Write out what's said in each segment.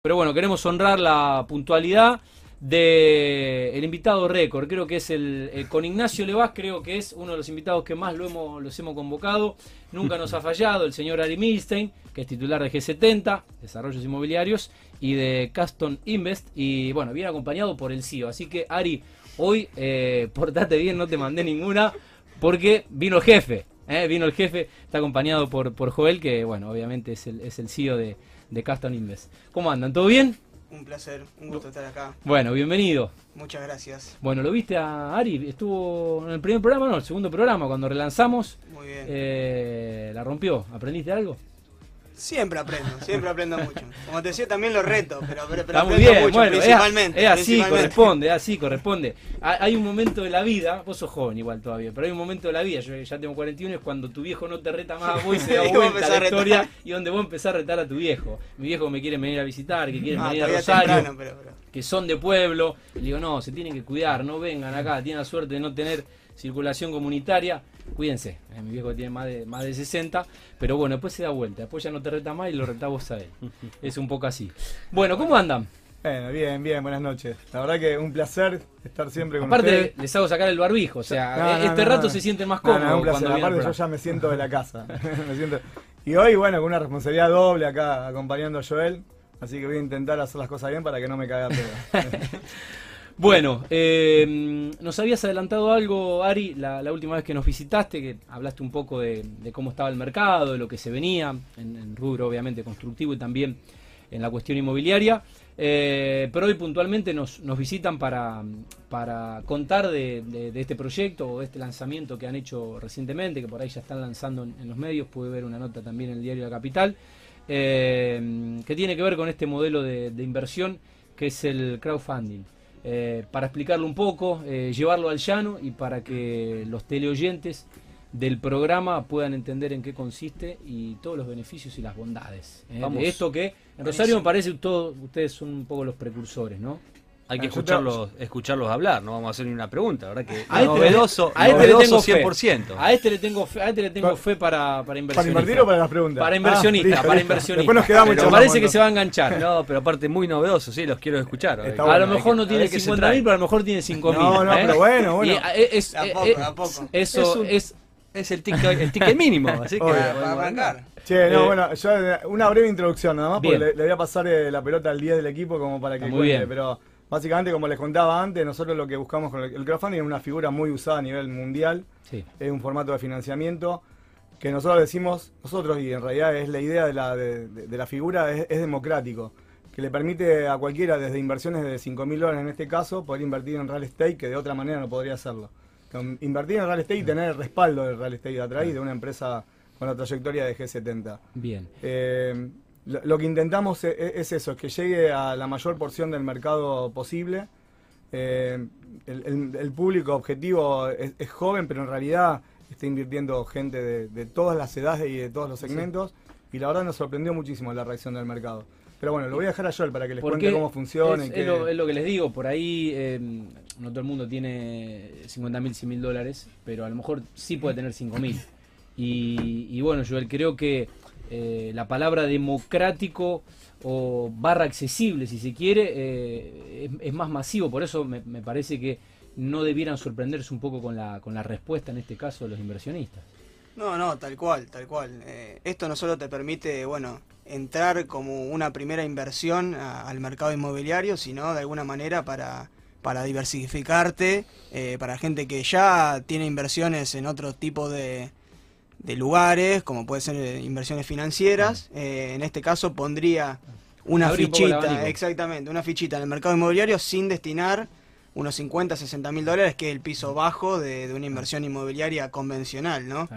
Pero bueno, queremos honrar la puntualidad de invitado récord. Creo que es el, con Ignacio Levás, creo que es uno de los invitados que más lo hemos, los hemos convocado. Nunca nos ha fallado el señor Ari Milstein, que es titular de G70, Desarrollos Inmobiliarios, y de Caston Invest. Y bueno, viene acompañado por el CEO. Así que Ari, hoy eh, portate bien, no te mandé ninguna, porque vino el jefe. Eh, vino el jefe, está acompañado por, por Joel, que bueno, obviamente es el, es el CEO de de Caston Invest. ¿Cómo andan? ¿Todo bien? Un placer, un gusto estar acá. Bueno, bienvenido. Muchas gracias. Bueno, lo viste a Ari, estuvo en el primer programa, no, el segundo programa, cuando relanzamos. Muy bien. Eh, la rompió. ¿Aprendiste algo? Siempre aprendo, siempre aprendo mucho. Como te decía, también lo reto, pero, pero, Está muy bien, mucho, bueno, principalmente. Es, así, corresponde, es así, corresponde. Hay un momento de la vida, vos sos joven igual todavía, pero hay un momento de la vida, yo ya tengo 41, es cuando tu viejo no te reta más a vos y se da vuelta la historia y donde vos empezás a retar a tu viejo. Mi viejo me quiere venir a visitar, que quieren venir a Rosario, que son de pueblo. Le digo, no, se tienen que cuidar, no vengan acá, tienen la suerte de no tener circulación comunitaria, cuídense. Eh, mi viejo tiene más de, más de 60, pero bueno, después se da vuelta, después ya no te reta más y lo reta vos a él. Es un poco así. Bueno, ¿cómo andan? Bueno, bien, bien, buenas noches. La verdad que un placer estar siempre con Aparte, ustedes. les hago sacar el barbijo, o sea, este rato se siente más cómodo. un placer. Aparte, yo ya me siento de la casa. Y hoy, bueno, con una responsabilidad doble acá acompañando a Joel, así que voy a intentar hacer las cosas bien para que no me caiga pedo. Bueno, eh, nos habías adelantado algo, Ari, la, última vez que nos visitaste, que hablaste un poco de, cómo estaba el mercado, de lo que se venía, en, rubro obviamente constructivo y también en la cuestión inmobiliaria. Eh, pero hoy puntualmente nos, visitan para, contar de, este proyecto o de este lanzamiento que han hecho recientemente, que por ahí ya están lanzando en, los medios, puede ver una nota también en el diario La Capital, eh, que tiene que ver con este modelo de inversión que es el crowdfunding. Eh, para explicarlo un poco, eh, llevarlo al llano y para que los teleoyentes del programa puedan entender en qué consiste y todos los beneficios y las bondades. ¿eh? De esto que en Rosario me parece que todos ustedes son un poco los precursores, ¿no? Hay que ah, escucharlos, escucharlos hablar, no vamos a hacer ni una pregunta, ¿verdad? Que a este, novedoso, a este le tengo 100%. Fe. A este le tengo fe, a este le tengo fe para, para ¿Para invertir o para las preguntas? Para inversionista, ah, para inversionista. Después nos quedamos Me parece que se va a enganchar. No, pero aparte muy novedoso, sí, los quiero escuchar. a lo mejor no tiene 50 mil, pero a lo mejor tiene 5 mil. No, no, ¿eh? pero bueno, bueno. es, a poco, a poco. Eso es, es el ticket, el ticket mínimo, así que para arrancar. Che, no, eh, bueno, yo una breve introducción nada más, porque le, voy a pasar eh, la pelota al 10 del equipo como para que cuente, pero Básicamente, como les contaba antes, nosotros lo que buscamos con el, crowdfunding es una figura muy usada a nivel mundial. Es un formato de financiamiento que nosotros decimos, nosotros, y en realidad es la idea de la, de, la figura, es, democrático. Que le permite a cualquiera, desde inversiones de 5 mil dólares en este caso, poder invertir en real estate que de otra manera no podría hacerlo. Invertir en real estate y tener el respaldo del real estate atrás y de una empresa con la trayectoria de G70. Bien. Eh, lo, que intentamos e, e, es, eso, es que llegue a la mayor porción del mercado posible. Eh, el, público objetivo es, joven, pero en realidad está invirtiendo gente de, todas las edades y de todos los segmentos. Y la verdad nos sorprendió muchísimo la reacción del mercado. Pero bueno, lo voy a dejar a Joel para que les cuente cómo funciona. Es, lo, que les digo, por ahí em, no todo el mundo tiene 50 mil, 100 mil dólares, pero a lo mejor sí puede tener 5 mil. Y, y bueno, Joel, creo que eh, la palabra democrático o barra accesible, si se quiere, eh, es, más masivo. Por eso me, parece que no debieran sorprenderse un poco con la, con la respuesta, en este caso, de los inversionistas. No, no, tal cual, tal cual. Eh, esto no solo te permite, bueno, entrar como una primera inversión al mercado inmobiliario, sino de alguna manera para, para diversificarte, para gente que ya tiene inversiones en otro tipo de, de lugares, como puede ser eh, inversiones financieras. Eh, en este caso pondría una fichita, exactamente, una fichita en el mercado inmobiliario sin destinar unos 50, 60 mil dólares, que es el piso bajo de, una inversión inmobiliaria convencional, ¿no?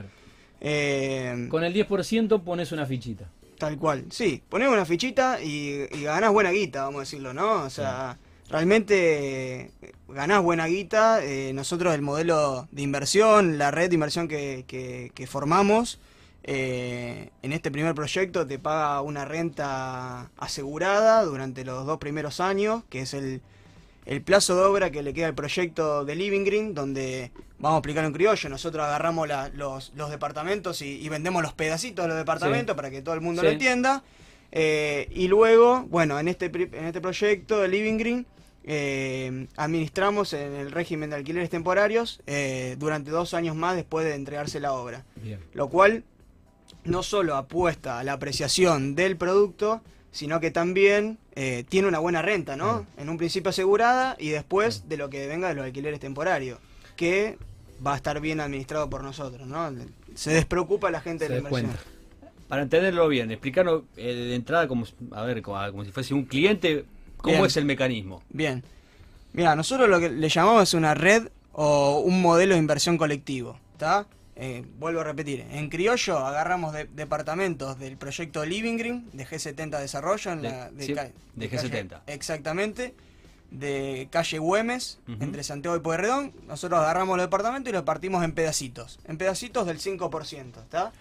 Eh, Con el 10% pones una fichita. Tal cual, sí, pones una fichita y, y ganás buena guita, vamos a decirlo, ¿no? O sea realmente eh, ganás buena guita. Eh, nosotros el modelo de inversión, la red de inversión que, que, formamos, eh, en este primer proyecto te paga una renta asegurada durante los dos primeros años, que es el, el plazo de obra que le queda al proyecto de Living Green, donde vamos a explicar en criollo, nosotros agarramos los, los, departamentos y, vendemos los pedacitos de los departamentos para que todo el mundo lo entienda. Eh, y luego, bueno, en este, en este proyecto de Living Green, eh, administramos en el régimen de alquileres temporarios eh, durante dos años más después de entregarse la obra. Lo cual no solo apuesta a la apreciación del producto, sino que también eh, tiene una buena renta, ¿no? En un principio asegurada y después de lo que venga de los alquileres temporarios, que va a estar bien administrado por nosotros, ¿no? Se despreocupa la gente de la inversión. Para entenderlo bien, explicarlo de entrada como, a ver, como si fuese un cliente ¿Cómo es el mecanismo? Bien. Mira, nosotros lo que le llamamos una red o un modelo de inversión colectivo. ¿Está? Eh, vuelvo a repetir, en criollo agarramos departamentos del proyecto Living Green de G70 Desarrollo en de, la, de, G70. exactamente, de calle Güemes, entre Santiago y Pueyrredón. Nosotros agarramos los departamentos y los partimos en pedacitos, en pedacitos del 5%, ¿está?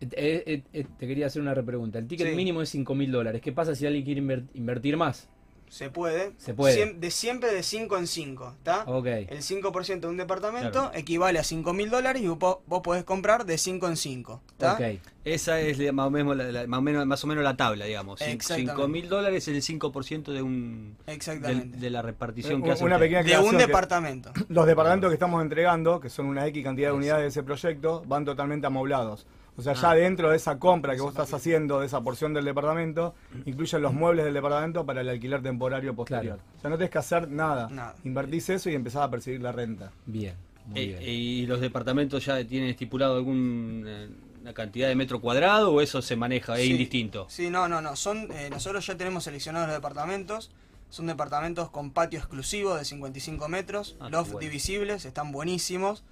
Eh, eh, te quería hacer una repregunta. El ticket mínimo es 5 mil dólares. ¿Qué pasa si alguien quiere invertir más? Se puede. Se puede. de siempre de 5 en 5, ¿está? Ok. El 5% de un departamento equivale a 5 mil dólares y vos, podés comprar de 5 en 5, ¿está? Ok. Esa es más o, menos la, más, o menos, más o menos la tabla, digamos. 5 mil dólares es el 5% de un... Exactamente. De, la repartición que hace una pequeña De un departamento. Los departamentos que estamos entregando, que son una X cantidad de unidades de ese proyecto, van totalmente amoblados. O sea, ya ah. dentro de esa compra que vos estás haciendo de esa porción del departamento, incluyen los muebles del departamento para el alquiler temporario posterior. O sea, no tenés que hacer nada. Invertís eso y empezás a percibir la renta. Bien. Eh, ¿Y los departamentos ya tienen estipulado alguna cantidad de metro cuadrado o eso se maneja, es indistinto? Sí, no, no, no. Son, eh, nosotros ya tenemos seleccionados los departamentos. Son departamentos con patio exclusivo de 55 metros, ah, loft divisibles, están buenísimos.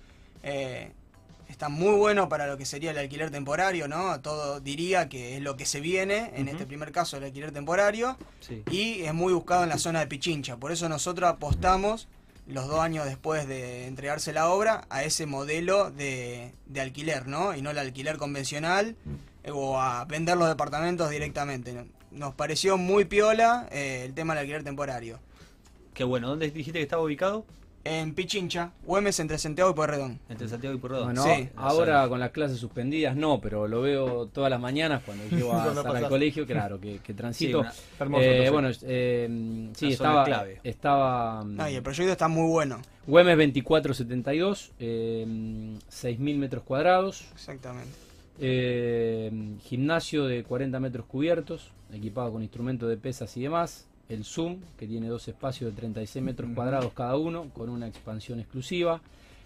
Eh, está muy bueno para lo que sería el alquiler temporario, ¿no? Todo diría que es lo que se viene, en este primer caso el alquiler temporario, y es muy buscado en la zona de Pichincha. Por eso nosotros apostamos, los dos años después de entregarse la obra, a ese modelo de, alquiler, ¿no? Y no el alquiler convencional eh, o a vender los departamentos directamente. Nos pareció muy piola eh, el tema del alquiler temporario. Qué bueno, ¿dónde dijiste que estaba ubicado? En Pichincha, Güemes entre Santiago y Pueyrredón. Entre Santiago y Pueyrredón. Bueno, sí. ahora con las clases suspendidas no, pero lo veo todas las mañanas cuando llego a al colegio, claro, que, transito. eh, bueno, eh, sí, estaba, clave. estaba... Ah, y el proyecto está muy bueno. Güemes 2472, eh, 6.000 metros cuadrados. Exactamente. Eh, gimnasio de 40 metros cubiertos, equipado con instrumentos de pesas y demás el Zoom, que tiene dos espacios de 36 metros cuadrados cada uno, con una expansión exclusiva.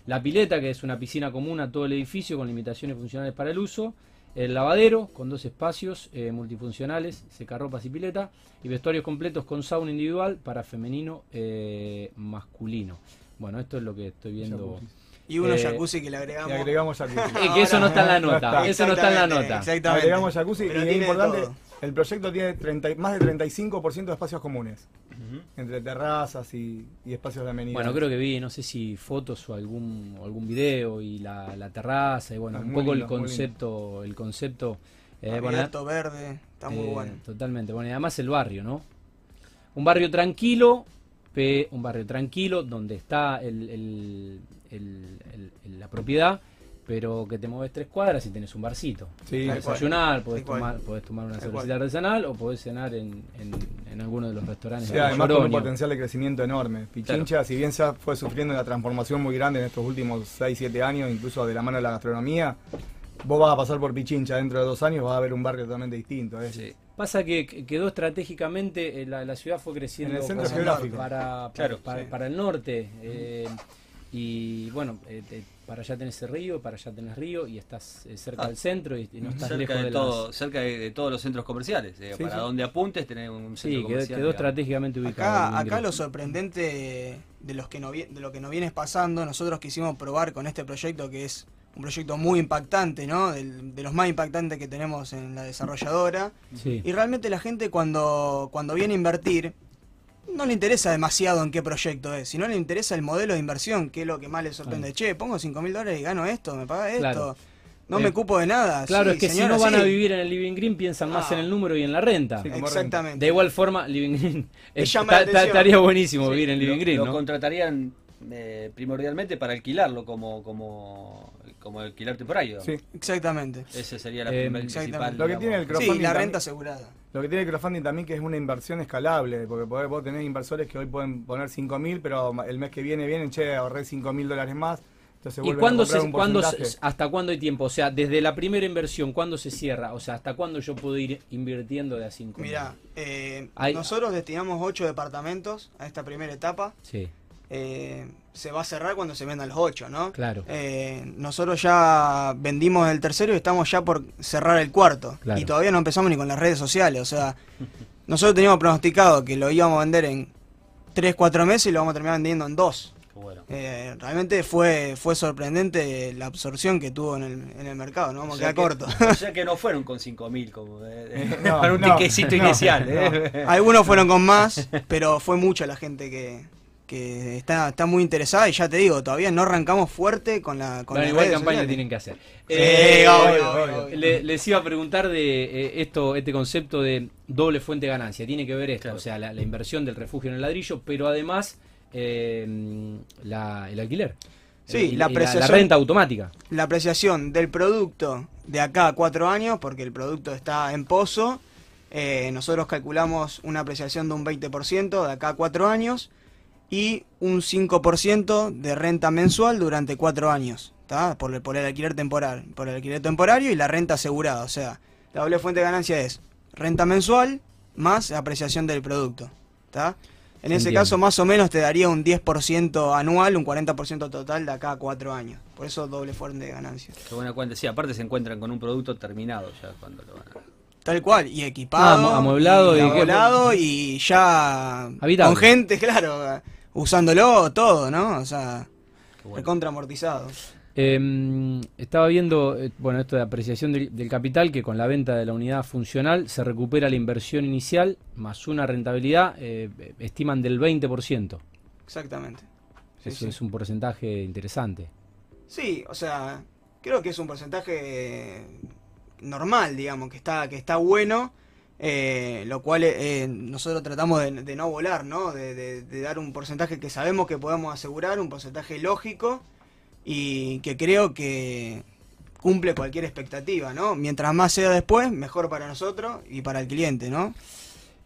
La pileta, que es una piscina común a todo el edificio con limitaciones funcionales para el uso. El lavadero, con dos espacios eh, multifuncionales, secarropas y pileta. Y vestuarios completos con sauna individual para femenino eh, masculino. Bueno, esto es lo que estoy viendo. Y unos eh, jacuzzi que le agregamos. Le agregamos jacuzzi. que eso no está en la nota. Eso no está en la nota. Exactamente. Agregamos jacuzzi y es importante. El proyecto tiene 30, más de 35% de espacios comunes, entre terrazas y, espacios de amenidad. Bueno, creo que vi, no sé si fotos o algún algún video y la, terraza y bueno, un poco el concepto, el concepto. Eh, verde, está muy eh, bueno. Totalmente, bueno y además el barrio, ¿no? Un barrio tranquilo, un barrio tranquilo donde está el, la propiedad pero que te mueves tres cuadras y tenés un barcito. Sí, desayunar, podés tomar, podés tomar una cervecita artesanal o podés cenar en, en, alguno de los restaurantes. Sí, además con un potencial de crecimiento enorme. Pichincha, si bien ya fue sufriendo una transformación muy grande en estos últimos 6, 7 años, incluso de la mano de la gastronomía, vos vas a pasar por Pichincha dentro de dos años, vas a ver un barrio totalmente distinto. ¿eh? Sí. Pasa que quedó estratégicamente, eh, la, ciudad fue creciendo en el centro geográfico. Para, para, el norte. Eh, y bueno, eh, para allá tenés el río, para allá tenés río y estás eh, cerca ah. del centro y, no estás lejos de, todo, cerca de, todos los centros comerciales. Eh, para donde apuntes tenés un centro sí, comercial. quedó, estratégicamente ubicado. Acá, acá lo sorprendente de, los que no, de lo que nos viene pasando, nosotros quisimos probar con este proyecto que es un proyecto muy impactante, ¿no? de los más impactantes que tenemos en la desarrolladora. Y realmente la gente cuando, cuando viene a invertir, no le interesa demasiado en qué proyecto es, sino le interesa el modelo de inversión, que es lo que más le sorprende. Che, pongo 5 mil dólares y gano esto, me paga esto. No me eh, ocupo de nada. Claro, es que si no van a vivir en el Living Green, piensan más en el número y en la renta. exactamente. De igual forma, Living Green estaría buenísimo vivir en Living Green. Lo, contratarían eh, primordialmente para alquilarlo como, como, como alquiler temporario. Sí, exactamente. Esa sería la eh, principal. Lo que tiene el crowdfunding. Sí, la renta asegurada. Lo que tiene el crowdfunding también que es una inversión escalable, porque vos tenés inversores que hoy pueden poner 5 mil, pero el mes que viene vienen, che, ahorré 5 mil dólares más. ¿Y cuándo se, hasta cuándo hay tiempo? O sea, desde la primera inversión, ¿cuándo se cierra? O sea, ¿hasta cuándo yo puedo ir invirtiendo de a 5 Mira, eh, nosotros destinamos 8 departamentos a esta primera etapa. Sí. Eh, se va a cerrar cuando se vendan los 8, ¿no? Claro. Eh, nosotros ya vendimos el tercero y estamos ya por cerrar el cuarto. Y todavía no empezamos ni con las redes sociales. O sea, nosotros teníamos pronosticado que lo íbamos a vender en 3, 4 meses y lo vamos a terminar vendiendo en 2. Eh, realmente fue fue sorprendente la absorción que tuvo en el, en el mercado, no vamos a quedar corto. O sea que no fueron con 5.000 como para un tiquecito inicial. ¿eh? Algunos fueron con más, pero fue mucha la gente que, que está, está muy interesada y ya te digo, todavía no arrancamos fuerte con la con igual campaña tienen que hacer. les iba a preguntar de eh, esto, este concepto de doble fuente de ganancia. Tiene que ver esto, o sea, la, inversión del refugio en el ladrillo, pero además eh, la, el alquiler. Sí, la, apreciación, la, renta automática. La apreciación del producto de acá a cuatro años, porque el producto está en pozo. Eh, nosotros calculamos una apreciación de un 20% de acá a cuatro años y un 5% de renta mensual durante cuatro años. Por, por, el alquiler temporal, por el alquiler temporario y la renta asegurada. O sea, la doble fuente de ganancia es renta mensual más apreciación del producto. ¿está? En ese caso, más o menos te daría un 10% anual, un 40% total de acá a cuatro años. Por eso doble fuente de ganancia. Qué buena cuenta. Sí, aparte se encuentran con un producto terminado ya cuando lo van a... Tal cual, y equipado. amueblado. Y, amueblado y ya... Con gente, claro, usándolo todo, ¿no? O sea, recontra amortizado. Em, estaba viendo, eh, bueno, esto de apreciación del, capital, que con la venta de la unidad funcional se recupera la inversión inicial más una rentabilidad, eh, estiman del 20%. Exactamente. Eso es un porcentaje interesante. Sí, o sea, creo que es un porcentaje normal, digamos, que está, que está bueno. Eh, lo cual nosotros tratamos de, no volar, ¿no? de, dar un porcentaje que sabemos que podemos asegurar, un porcentaje lógico y que creo que cumple cualquier expectativa, ¿no? Mientras más sea después, mejor para nosotros y para el cliente, ¿no?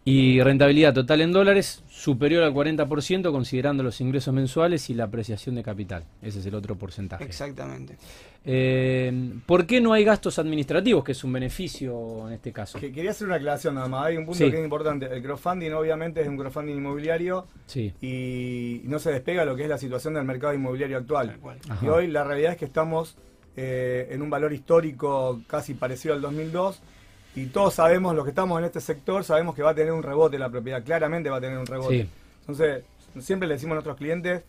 Y rentabilidad total en dólares superior al 40% considerando los ingresos mensuales y la apreciación de capital. Ese es el otro porcentaje. Exactamente. Eh, ¿Por qué no hay gastos administrativos, que es un beneficio en este caso? quería hacer una aclaración nada más. Hay un punto que es importante. El crowdfunding obviamente es un crowdfunding inmobiliario sí. y no se despega lo que es la situación del mercado inmobiliario actual. Y hoy la realidad es que estamos eh, en un valor histórico casi parecido al 2002 y todos sabemos, los que estamos en este sector, sabemos que va a tener un rebote la propiedad, claramente va a tener un rebote. Entonces, siempre le decimos a nuestros clientes,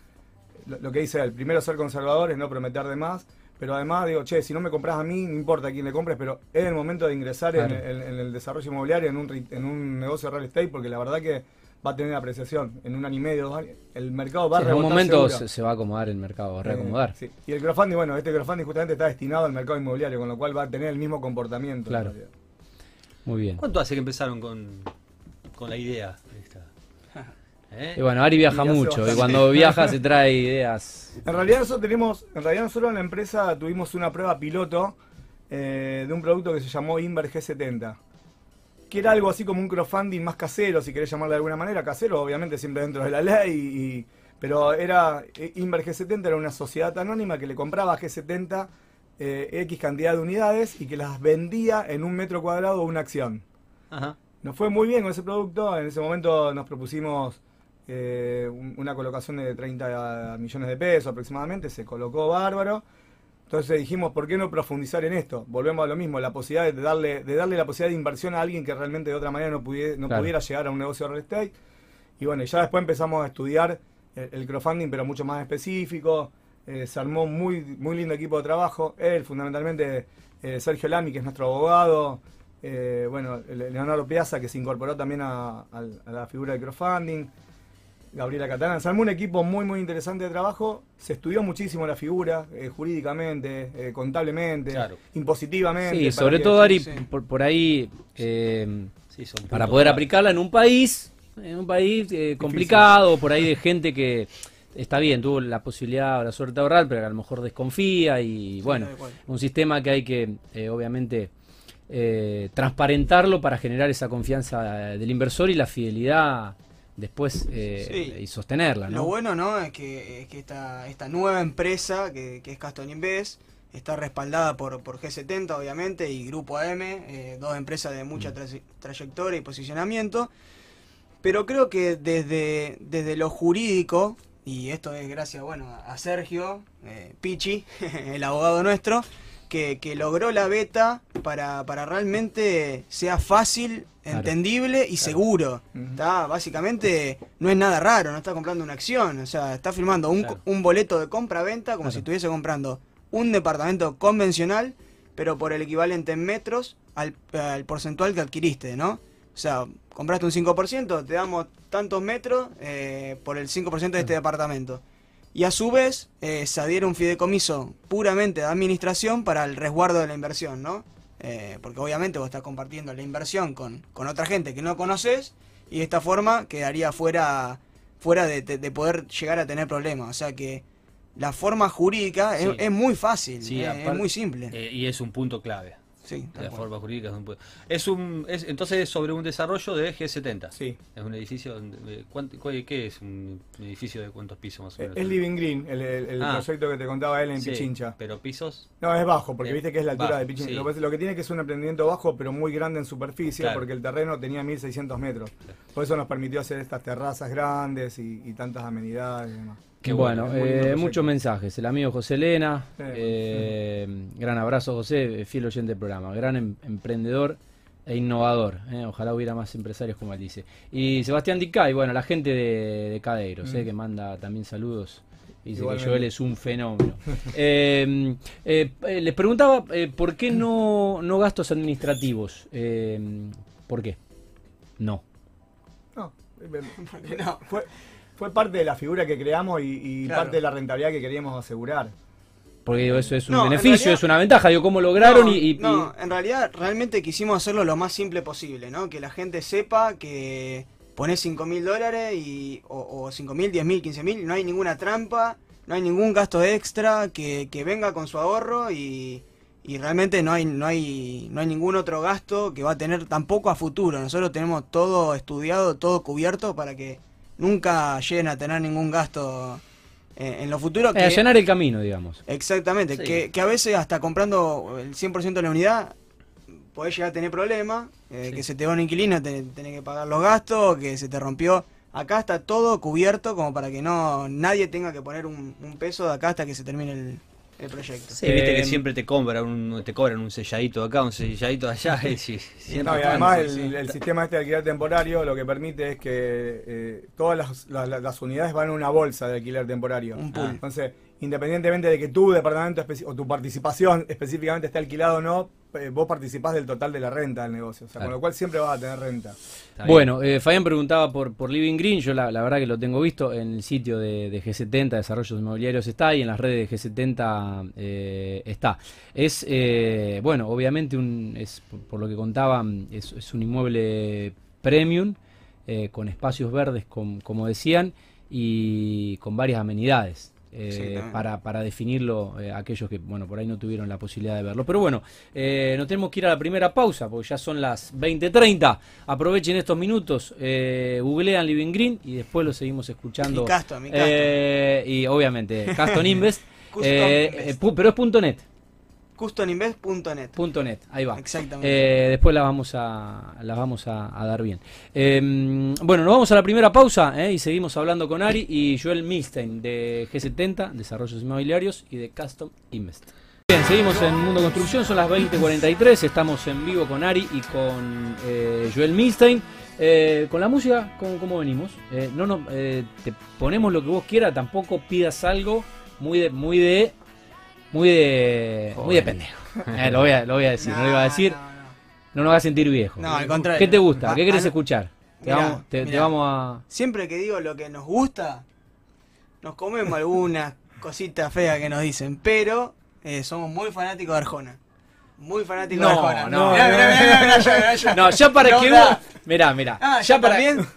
lo, que dice el primero ser conservador es no prometer de más, pero además digo, che, si no me compras a mí, no importa a quién le compres, pero es el momento de ingresar en, el desarrollo inmobiliario, en un, en un negocio real estate, porque la verdad que va a tener apreciación en un año y medio, dos años. El mercado va a En un momento se, va a acomodar el mercado, va a reacomodar. sí. Y el crowdfunding, bueno, este crowdfunding justamente está destinado al mercado inmobiliario, con lo cual va a tener el mismo comportamiento. Claro. Muy bien. ¿Cuánto hace que empezaron con, con la idea? ¿Eh? Y bueno, Ari viaja mucho y cuando viaja se trae ideas. En realidad nosotros tenemos, en realidad nosotros en la empresa tuvimos una prueba piloto eh, de un producto que se llamó Inver G70 que era algo así como un crowdfunding más casero, si querés llamarlo de alguna manera, casero, obviamente siempre dentro de la ley, pero era eh, Inver G70 era una sociedad anónima que le compraba a G70 eh, X cantidad de unidades y que las vendía en un metro cuadrado una acción. Nos fue muy bien con ese producto, en ese momento nos propusimos eh, una colocación de 30 millones de pesos aproximadamente, se colocó bárbaro. Entonces dijimos, ¿por qué no profundizar en esto? Volvemos a lo mismo, la posibilidad de darle, de darle la posibilidad de inversión a alguien que realmente de otra manera no, pudiera, no pudiera llegar a un negocio de real estate. Y bueno, ya después empezamos a estudiar el, crowdfunding, pero mucho más específico. Eh, se armó muy, muy lindo equipo de trabajo. Él, fundamentalmente, eh, Sergio Lami, que es nuestro abogado. Eh, bueno, Leonardo Piazza, que se incorporó también a la figura del crowdfunding. Gabriela Catalán. Se armó un equipo muy, muy interesante de trabajo. Se estudió muchísimo la figura, eh, jurídicamente, eh, contablemente, impositivamente. Sí, sobre todo, Ari, Por, ahí, eh, para poder aplicarla en un país, en un país complicado, por ahí de gente que está bien, tuvo la posibilidad o la suerte de ahorrar, pero a lo mejor desconfía y bueno, un sistema que hay que, obviamente, eh, transparentarlo para generar esa confianza del inversor y la fidelidad después eh, y sostenerla. Lo bueno no es que, esta, esta nueva empresa que, es Caston Invest está respaldada por, por G70 obviamente y Grupo AM, eh, dos empresas de mucha mm. trayectoria y posicionamiento. Pero creo que desde, desde lo jurídico, y esto es gracias bueno, a Sergio Pichi, el abogado nuestro, que, logró la beta para, para realmente sea fácil, entendible y seguro. Está Básicamente no es nada raro, no está comprando una acción, o sea, está firmando un, un boleto de compra-venta como si estuviese comprando un departamento convencional, pero por el equivalente en metros al, porcentual que adquiriste, ¿no? O sea, compraste un 5%, te damos tantos metros eh, por el 5% de este departamento y a su vez eh, se adhiere un fideicomiso puramente de administración para el resguardo de la inversión, ¿no? Eh, porque obviamente vos estás compartiendo la inversión con, otra gente que no conoces y de esta forma quedaría fuera, fuera de, poder llegar a tener problemas. O sea que la forma jurídica es, muy fácil, es muy simple. Eh, y es un punto clave. Sí, la forma jurídica es un es entonces es sobre un desarrollo de G70. Sí. Es un edificio ¿qué es un edificio de cuántos pisos más o menos? Es Living Green, el, ah. proyecto que te contaba él en Pichincha. Pero pisos? No, es bajo, porque viste que es la altura de Pichincha. Lo, que tiene que es un emprendimiento bajo, pero muy grande en superficie, porque el terreno tenía 1600 metros. Por eso nos permitió hacer estas terrazas grandes y, y tantas amenidades y demás bueno, eh, muchos mensajes. El amigo José Elena, eh, gran abrazo José, fiel oyente del programa, gran em, emprendedor e innovador. Eh, ojalá hubiera más empresarios como él dice. Y Sebastián Dicay, bueno, la gente de, de Cadeiros, mm. que manda también saludos. Dice que Joel es un fenómeno. les preguntaba por qué no, no gastos administrativos. ¿Por qué? No. No, no. Fue, fue parte de la figura que creamos y, parte de la rentabilidad que queríamos asegurar. Porque eso es un beneficio, es una ventaja. Digo, ¿cómo lograron? y, no, en realidad realmente quisimos hacerlo lo más simple posible, ¿no? Que la gente sepa que pones 5 mil dólares y, o, o 5 mil, 10 mil, 15 mil, no hay ninguna trampa, no hay ningún gasto extra, que, venga con su ahorro y, y realmente no hay, no, hay, no hay ningún otro gasto que va a tener tampoco a futuro. Nosotros tenemos todo estudiado, todo cubierto para que nunca lleguen a tener ningún gasto eh, en, lo futuro. Eh, que, llenar el camino, digamos. Exactamente, que, a veces hasta comprando el 100% de la unidad podés llegar a tener problemas, eh, que se te va un inquilino, tenés, que pagar los gastos, que se te rompió. Acá está todo cubierto como para que no nadie tenga que poner un, un peso de acá hasta que se termine el, el proyecto. Sí, viste que siempre te cobran un, te cobran un selladito de acá, un selladito de allá. y además el, sistema este de alquiler temporario lo que permite es que eh, todas las, unidades van en una bolsa de alquiler temporario. Un pool. Entonces, independientemente de que tu departamento o tu participación específicamente esté alquilado o no, vos participás del total de la renta del negocio. O sea, con lo cual siempre vas a tener renta. Bueno, eh, Fabián preguntaba por, por Living Green. Yo la, verdad que lo tengo visto en el sitio de, G70, Desarrollos Inmobiliarios está, y en las redes de G70 eh, está. Es, eh, bueno, obviamente, un, es, por, lo que contaban, es, un inmueble premium, con espacios verdes, como decían, y con varias amenidades. Eh, para, para, definirlo eh, aquellos que bueno por ahí no tuvieron la posibilidad de verlo. Pero bueno, eh, nos tenemos que ir a la primera pausa porque ya son las 20.30. Aprovechen estos minutos, googlean Living Green y después lo seguimos escuchando. y obviamente Caston Invest, pero es punto .net. Custoninvest.net. .net, ahí va. Exactamente. Eh, después la vamos a, la vamos a, dar bien. Em, bueno, nos vamos a la primera pausa eh, y seguimos hablando con Ari y Joel Milstein de G70, Desarrollos Inmobiliarios y de Custom Invest. Bien, seguimos en Mundo Construcción, son las 20.43, estamos en vivo con Ari y con eh, Joel Milstein. con la música, ¿cómo, cómo venimos? no, no, te ponemos lo que vos quieras, tampoco pidas algo muy de, muy de muy de, muy de pendejo. Eh, lo, voy a, lo voy a decir, no, lo iba a decir. No, nos va a sentir viejo. No, al contrario. ¿Qué te gusta? ¿Qué quieres escuchar? Te, vamos, te, vamos a. Siempre que digo lo que nos gusta, nos comemos algunas cositas feas que nos dicen, pero eh, somos muy fanáticos de Arjona. Muy fanáticos de Arjona. No, no, no, ya para que vos. Mirá, mirá. Ah, ya, para, también.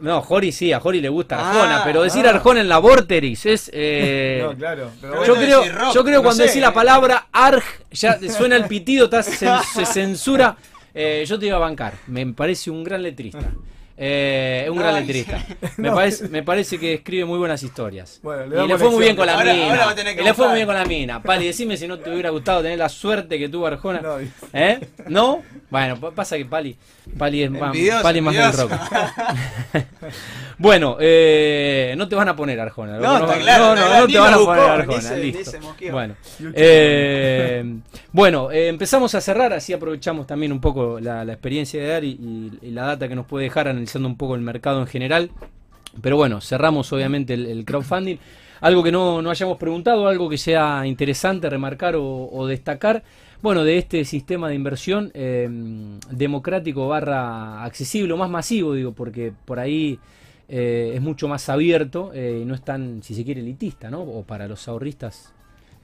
No, Jori sí, a Jori le gusta ah, Arjona, pero decir ah. Arjona en la Vorterix es. Eh, no, claro. yo, creo, yo creo cuando decís la palabra Arg, ya suena el pitido, se, censura. Eh, yo te iba a bancar, me parece un gran letrista. Eh, es un gran letrista. Me, parece, me parece que escribe muy buenas historias. y le fue muy bien con la mina. le fue muy bien con la mina. Pali, decime si no te hubiera gustado tener la suerte que tuvo Arjona. No, ¿Eh? ¿No? Bueno, pasa que Pali, Pali es más, Pali más del rock. bueno, eh, no te van a poner Arjona. No, no, no, no, te van a poner Arjona. listo. bueno, eh, bueno eh, empezamos a cerrar, así aprovechamos también un poco la, experiencia de Ari y, y la data que nos puede dejar analizando un poco el mercado en general. Pero bueno, cerramos obviamente el, crowdfunding. Algo que no, no, hayamos preguntado, algo que sea interesante remarcar o destacar bueno, de este sistema de inversión eh, democrático barra accesible o más masivo, digo, porque por ahí eh, es mucho más abierto eh, y no es tan, si se quiere, elitista, ¿no? O para los ahorristas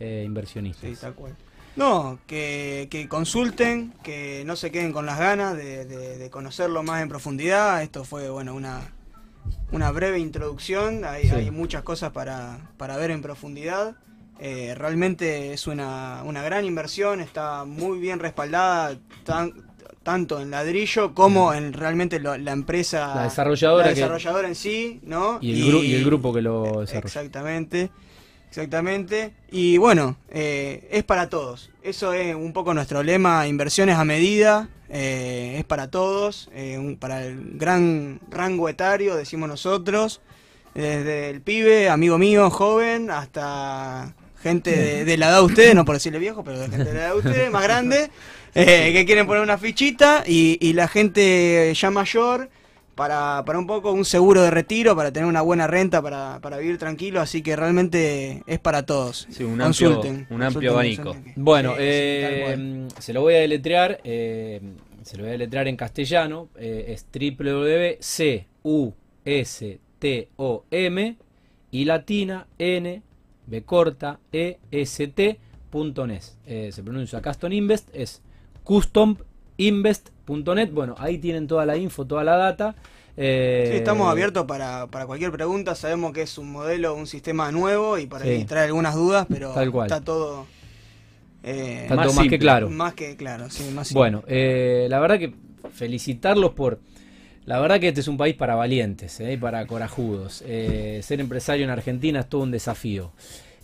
inversionistas. Sí, tal cual. No, que, consulten, que no se queden con las ganas de, conocerlo más en profundidad. Esto fue, bueno, una, una breve introducción. Hay, hay muchas cosas para, para ver en profundidad. Eh, realmente es una, una, gran inversión, está muy bien respaldada tanto en ladrillo como mm. en realmente la empresa, la desarrolladora, desarrolladora en sí, ¿no? Y el, y el, grupo que lo desarrolla. Exactamente, exactamente. Y bueno, eh, es para todos. Eso es un poco nuestro lema, inversiones a medida, eh, es para todos, para el gran rango etario, decimos nosotros. Desde el pibe, amigo mío, joven, hasta gente de, la edad de ustedes, no por decirle viejo, pero de gente de la edad de ustedes, más grande, eh, que quieren poner una fichita y, la gente ya mayor para, para, un poco un seguro de retiro, para tener una buena renta, para, para vivir tranquilo, así que realmente es para todos. Sí, un amplio, un amplio abanico. Bueno, eh, se lo voy a deletrear, eh, se lo voy a deletrear en castellano, es www.c-u-s-t-o-m y latina n B corta E S T eh, se pronuncia Custom Invest, es custominvest.net. Bueno, ahí tienen toda la info, toda la data. Eh, sí, estamos abiertos para, cualquier pregunta. Sabemos que es un modelo, un sistema nuevo y para sí. traer algunas dudas, pero está todo. Eh, está más, todo más que claro. Más que claro, sí, más Bueno, eh, la verdad que felicitarlos por la verdad que este es un país para valientes ¿eh? para corajudos. Eh, ser empresario en Argentina es todo un desafío.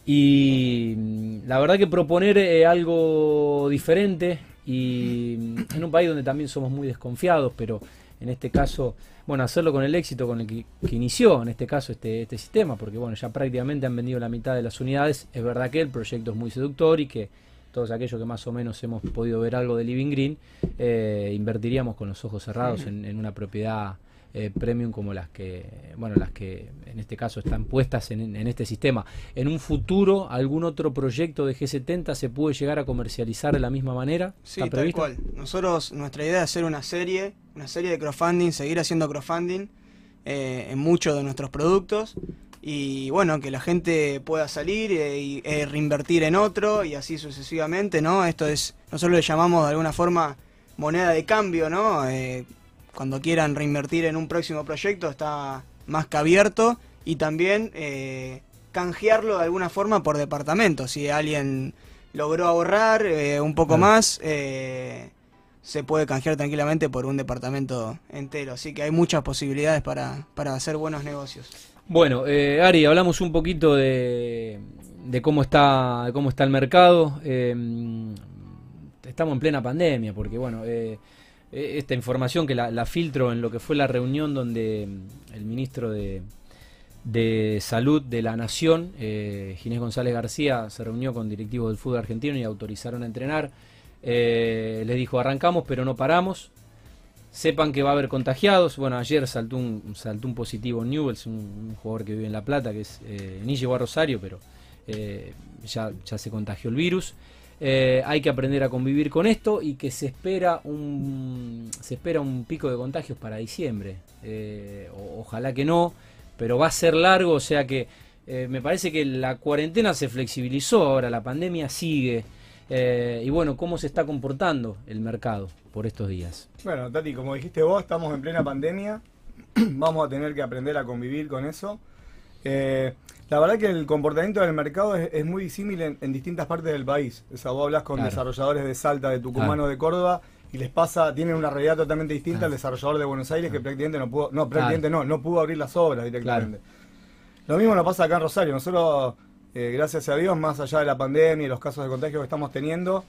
Y mm, la verdad que proponer eh, algo diferente y mm, en un país donde también somos muy desconfiados, pero en este caso, bueno, hacerlo con el éxito con el que, inició, en este caso, este, este sistema, porque bueno, ya prácticamente han vendido la mitad de las unidades. Es verdad que el proyecto es muy seductor y que todos aquellos que más o menos hemos podido ver algo de Living Green, eh, invertiríamos con los ojos cerrados en, una propiedad eh, premium como las que, bueno, las que en este caso están puestas en, este sistema. En un futuro, algún otro proyecto de G70 se puede llegar a comercializar de la misma manera. Sí, tal cual. Nosotros, nuestra idea es hacer una serie, una serie de crowdfunding, seguir haciendo crowdfunding eh, en muchos de nuestros productos y bueno, que la gente pueda salir y, reinvertir en otro y así sucesivamente, ¿no? Esto es, nosotros le llamamos de alguna forma moneda de cambio, ¿no? Eh, cuando quieran reinvertir en un próximo proyecto está más que abierto y también eh, canjearlo de alguna forma por departamento. Si alguien logró ahorrar eh, un poco más, se puede canjear tranquilamente por un departamento entero. Así que hay muchas posibilidades para, para hacer buenos negocios. Bueno, eh, Ari, hablamos un poquito de, cómo está cómo está el mercado. Eh, estamos en plena pandemia, porque bueno, eh, esta información que la, filtro en lo que fue la reunión donde el ministro de, Salud de la Nación, Ginés González García, se reunió con directivos del fútbol argentino y autorizaron a entrenar. les dijo, arrancamos pero no paramos. Sepan que va a haber contagiados. Bueno, ayer saltó un, saltó un positivo Newells, un, un jugador que vive en La Plata, que es, eh, ni llegó a Rosario, pero eh, ya, ya se contagió el virus. Eh, hay que aprender a convivir con esto y que se espera un, se espera un pico de contagios para diciembre. ojalá que no, pero va a ser largo, o sea que me parece que la cuarentena se flexibilizó, ahora la pandemia sigue. Y bueno, ¿cómo se está comportando el mercado? por estos días. Bueno, Tati, como dijiste vos, estamos en plena pandemia. vamos a tener que aprender a convivir con eso. Eh, la verdad que el comportamiento del mercado es, muy disímil en, distintas partes del país. O sea, vos hablas con desarrolladores de Salta, de Tucumán o de Córdoba y les pasa, tienen una realidad totalmente distinta al desarrollador de Buenos Aires que prácticamente no pudo, no, prácticamente no, no pudo abrir las obras directamente. Lo mismo nos pasa acá en Rosario. Nosotros, eh, gracias a Dios, más allá de la pandemia y los casos de contagio que estamos teniendo,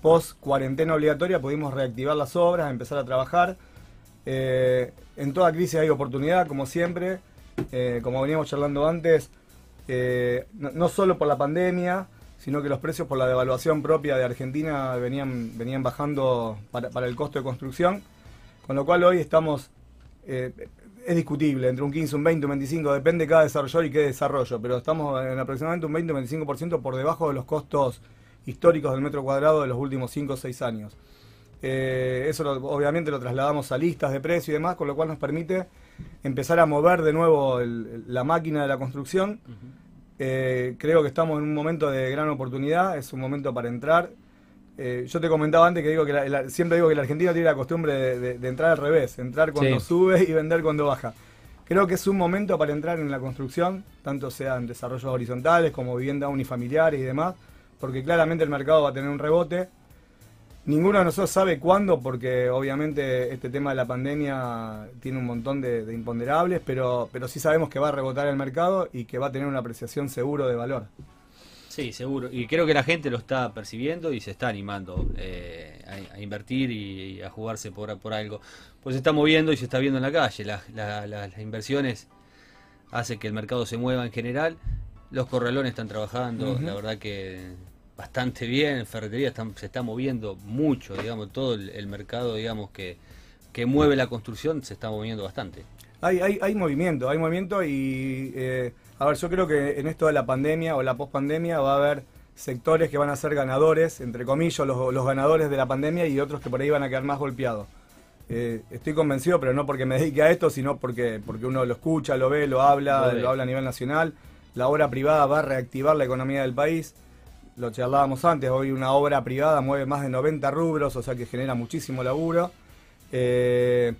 post cuarentena obligatoria pudimos reactivar las obras, empezar a trabajar. Eh, en toda crisis hay oportunidad, como siempre. Eh, como veníamos charlando antes, no, solo por la pandemia, sino que los precios por la devaluación propia de Argentina venían, venían bajando para, el costo de construcción, con lo cual hoy estamos, es discutible, entre un 15, un 20, un 25, depende de cada desarrollador y qué desarrollo, pero estamos en aproximadamente un 20 un 25% por debajo de los costos históricos del metro cuadrado de los últimos 5 o 6 años. Eh, eso obviamente lo trasladamos a listas de precio y demás, con lo cual nos permite empezar a mover de nuevo la máquina de la construcción. Eh, creo que estamos en un momento de gran oportunidad, es un momento para entrar. Eh, yo te comentaba antes que digo que siempre digo que la Argentina tiene la costumbre de, entrar al revés, entrar cuando sube y vender cuando baja. Creo que es un momento para entrar en la construcción, tanto sean desarrollos horizontales como viviendas unifamiliares y demás, porque claramente el mercado va a tener un rebote Ninguno de nosotros sabe cuándo, porque obviamente este tema de la pandemia tiene un montón de, imponderables, pero, pero sí sabemos que va a rebotar el mercado y que va a tener una apreciación seguro de valor. Sí, seguro. Y creo que la gente lo está percibiendo y se está animando eh, a, invertir y, a jugarse por, por algo. Pues se está moviendo y se está viendo en la calle. las inversiones hacen que el mercado se mueva en general. Los corralones están trabajando. La verdad que bastante bien, en ferretería se está moviendo mucho, digamos, todo el, mercado, digamos, que, que, mueve la construcción se está moviendo bastante. Hay, hay, hay movimiento, hay movimiento y, eh, a ver, yo creo que en esto de la pandemia o la pospandemia va a haber sectores que van a ser ganadores, entre comillas, los, los ganadores de la pandemia y otros que por ahí van a quedar más golpeados. Eh, estoy convencido, pero no porque me dedique a esto, sino porque, porque uno lo escucha, lo ve, lo habla, lo habla a nivel nacional. La obra privada va a reactivar la economía del país lo charlábamos antes, hoy una obra privada mueve más de 90 rubros, o sea que genera muchísimo laburo. Eh,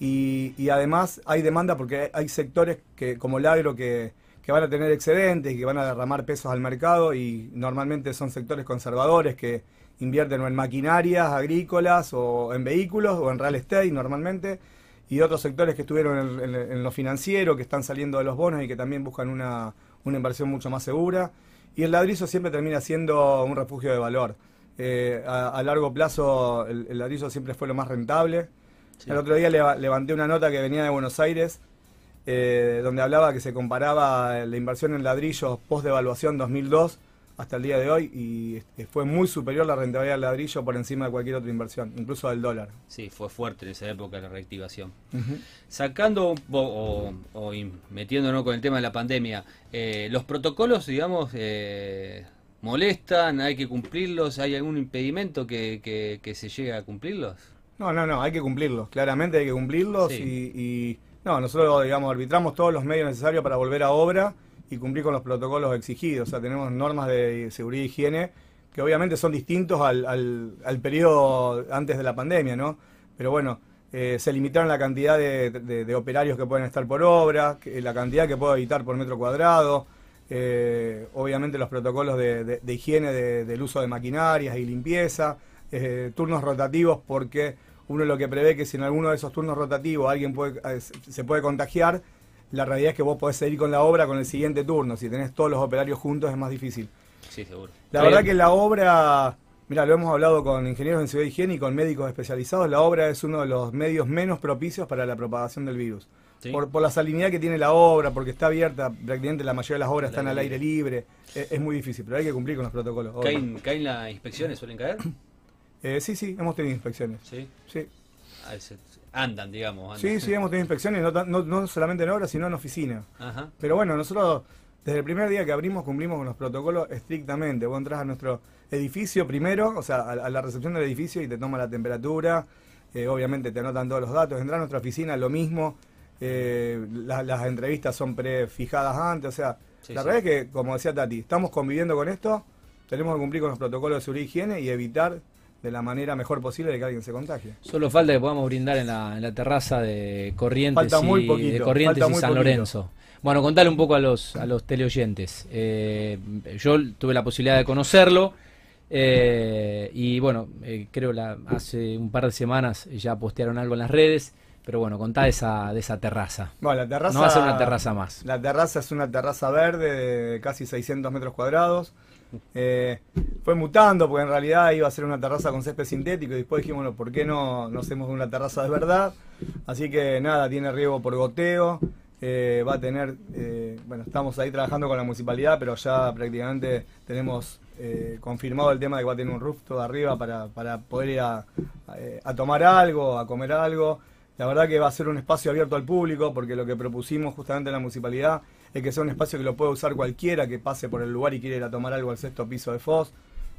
y, además hay demanda porque hay sectores que, como el agro que, van a tener excedentes y que van a derramar pesos al mercado y normalmente son sectores conservadores que invierten en maquinarias agrícolas o en vehículos o en real estate normalmente y otros sectores que estuvieron en, lo financiero, que están saliendo de los bonos y que también buscan una, una inversión mucho más segura. Y el ladrillo siempre termina siendo un refugio de valor. Eh, a, largo plazo el, ladrillo siempre fue lo más rentable. El otro día levanté una nota que venía de Buenos Aires, eh, donde hablaba que se comparaba la inversión en ladrillos post-devaluación 2002 hasta el día de hoy y fue muy superior la rentabilidad del ladrillo por encima de cualquier otra inversión, incluso del dólar. Sí, fue fuerte en esa época la reactivación. Sacando o, o, metiéndonos con el tema de la pandemia, eh, los protocolos, digamos, eh, molestan, hay que cumplirlos, hay algún impedimento que, que, se llegue a cumplirlos. No, no, no, hay que cumplirlos, claramente hay que cumplirlos y, y no, nosotros digamos arbitramos todos los medios necesarios para volver a obra y cumplir con los protocolos exigidos. O sea, tenemos normas de seguridad e higiene que obviamente son distintos al, al, periodo antes de la pandemia, ¿no? Pero bueno, eh, se limitaron la cantidad de, operarios que pueden estar por obra, la cantidad que puede evitar por metro cuadrado, eh, obviamente los protocolos de, higiene del uso de maquinarias y limpieza, eh, turnos rotativos porque uno lo que prevé que si en alguno de esos turnos rotativos alguien puede, se puede contagiar, la realidad es que vos podés seguir con la obra con el siguiente turno. Si tenés todos los operarios juntos es más difícil. Sí, seguro. La verdad que la obra, mira, lo hemos hablado con ingenieros en seguridad higiene y con médicos especializados, la obra es uno de los medios menos propicios para la propagación del virus. Por, por, la salinidad que tiene la obra, porque está abierta, prácticamente la mayoría de las obras están al aire libre, es, muy difícil, pero hay que cumplir con los protocolos. ¿Caen, ¿caen las inspecciones? ¿Suelen caer? Eh, sí, sí, hemos tenido inspecciones. Sí. Sí. Ah, andan, digamos. Sí, sí, hemos tenido inspecciones, no, solamente en obra, sino en oficina. Pero bueno, nosotros desde el primer día que abrimos cumplimos con los protocolos estrictamente. Vos entras a nuestro edificio primero, o sea, a, la recepción del edificio y te toma la temperatura, eh, obviamente te anotan todos los datos. Entras a nuestra oficina, lo mismo. Eh, las entrevistas son prefijadas antes, o sea, la verdad es que, como decía Tati, estamos conviviendo con esto, tenemos que cumplir con los protocolos de seguridad y higiene y evitar de la manera mejor posible de que alguien se contagie. Solo falta que podamos brindar en la, en la terraza de Corrientes y, de Corrientes y San Lorenzo. Bueno, contale un poco a los, a los teleoyentes. Eh, yo tuve la posibilidad de conocerlo eh, y bueno, eh, creo la, hace un par de semanas ya postearon algo en las redes. Pero bueno, contá de esa, de esa terraza. Bueno, la terraza. No va a ser una terraza más. La terraza es una terraza verde de casi 600 metros cuadrados. Eh, fue mutando porque en realidad iba a ser una terraza con césped sintético y después dijimos, bueno, ¿por qué no, no hacemos una terraza de verdad? Así que nada, tiene riego por goteo, eh, va a tener, eh, bueno, estamos ahí trabajando con la municipalidad, pero ya prácticamente tenemos confirmado el tema de que va a tener un roof todo arriba para, para poder ir a, a tomar algo, a comer algo. La verdad que va a ser un espacio abierto al público porque lo que propusimos justamente en la municipalidad es que sea un espacio que lo pueda usar cualquiera que pase por el lugar y quiera ir a tomar algo al sexto piso de FOS.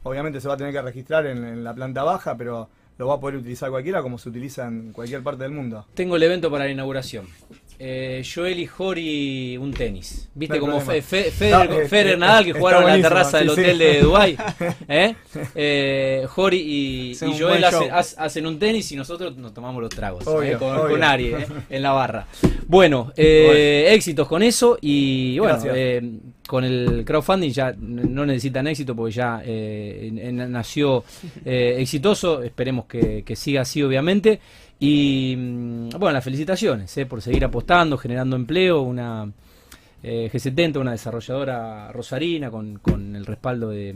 Obviamente se va a tener que registrar en, la planta baja, pero lo va a poder utilizar cualquiera como se utiliza en cualquier parte del mundo. Tengo el evento para la inauguración. Eh, Joel y Jori un tenis. ¿Viste como Fe, Federer, eh, Nadal que jugaron en la terraza del hotel de Dubai? ¿Eh? eh Jori y, Joel hacen, un tenis y nosotros nos tomamos los tragos con, con, Ari en la barra. Bueno, éxitos con eso y bueno, con el crowdfunding ya no necesitan éxito porque ya nació exitoso. Esperemos que, que siga así, obviamente. Y mm, bueno, las felicitaciones eh, por seguir apostando, generando empleo, una eh, G70, una desarrolladora rosarina con, con el respaldo de,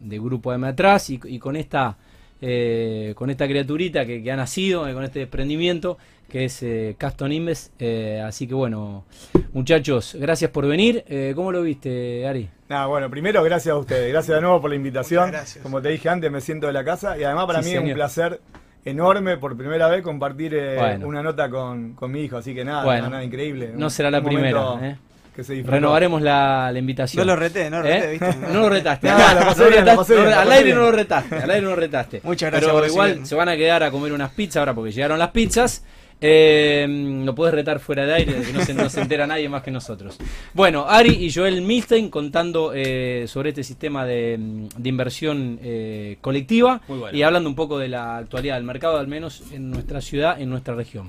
Grupo M atrás y, con esta eh, con esta criaturita que, ha nacido, con este desprendimiento que es Caston Inves. así que bueno, muchachos, gracias por venir. ¿Cómo lo viste, Ari? Nada, bueno, primero gracias a ustedes, gracias de nuevo por la invitación. Como te dije antes, me siento de la casa y además para mí es un placer enorme por primera vez compartir eh, una nota con, mi hijo, así que nada, nada increíble. No será la primera. ¿eh? Renovaremos la, invitación. No lo reté, no lo reté, ¿Eh? No lo retaste. al aire no lo retaste, al aire no lo retaste. Muchas gracias. Pero igual se van a quedar a comer unas pizzas ahora porque llegaron las pizzas. Eh, lo puedes retar fuera de aire, que no se, no se, entera nadie más que nosotros. Bueno, Ari y Joel Milstein contando eh, sobre este sistema de, de inversión eh, colectiva y hablando un poco de la actualidad del mercado, al menos en nuestra ciudad, en nuestra región.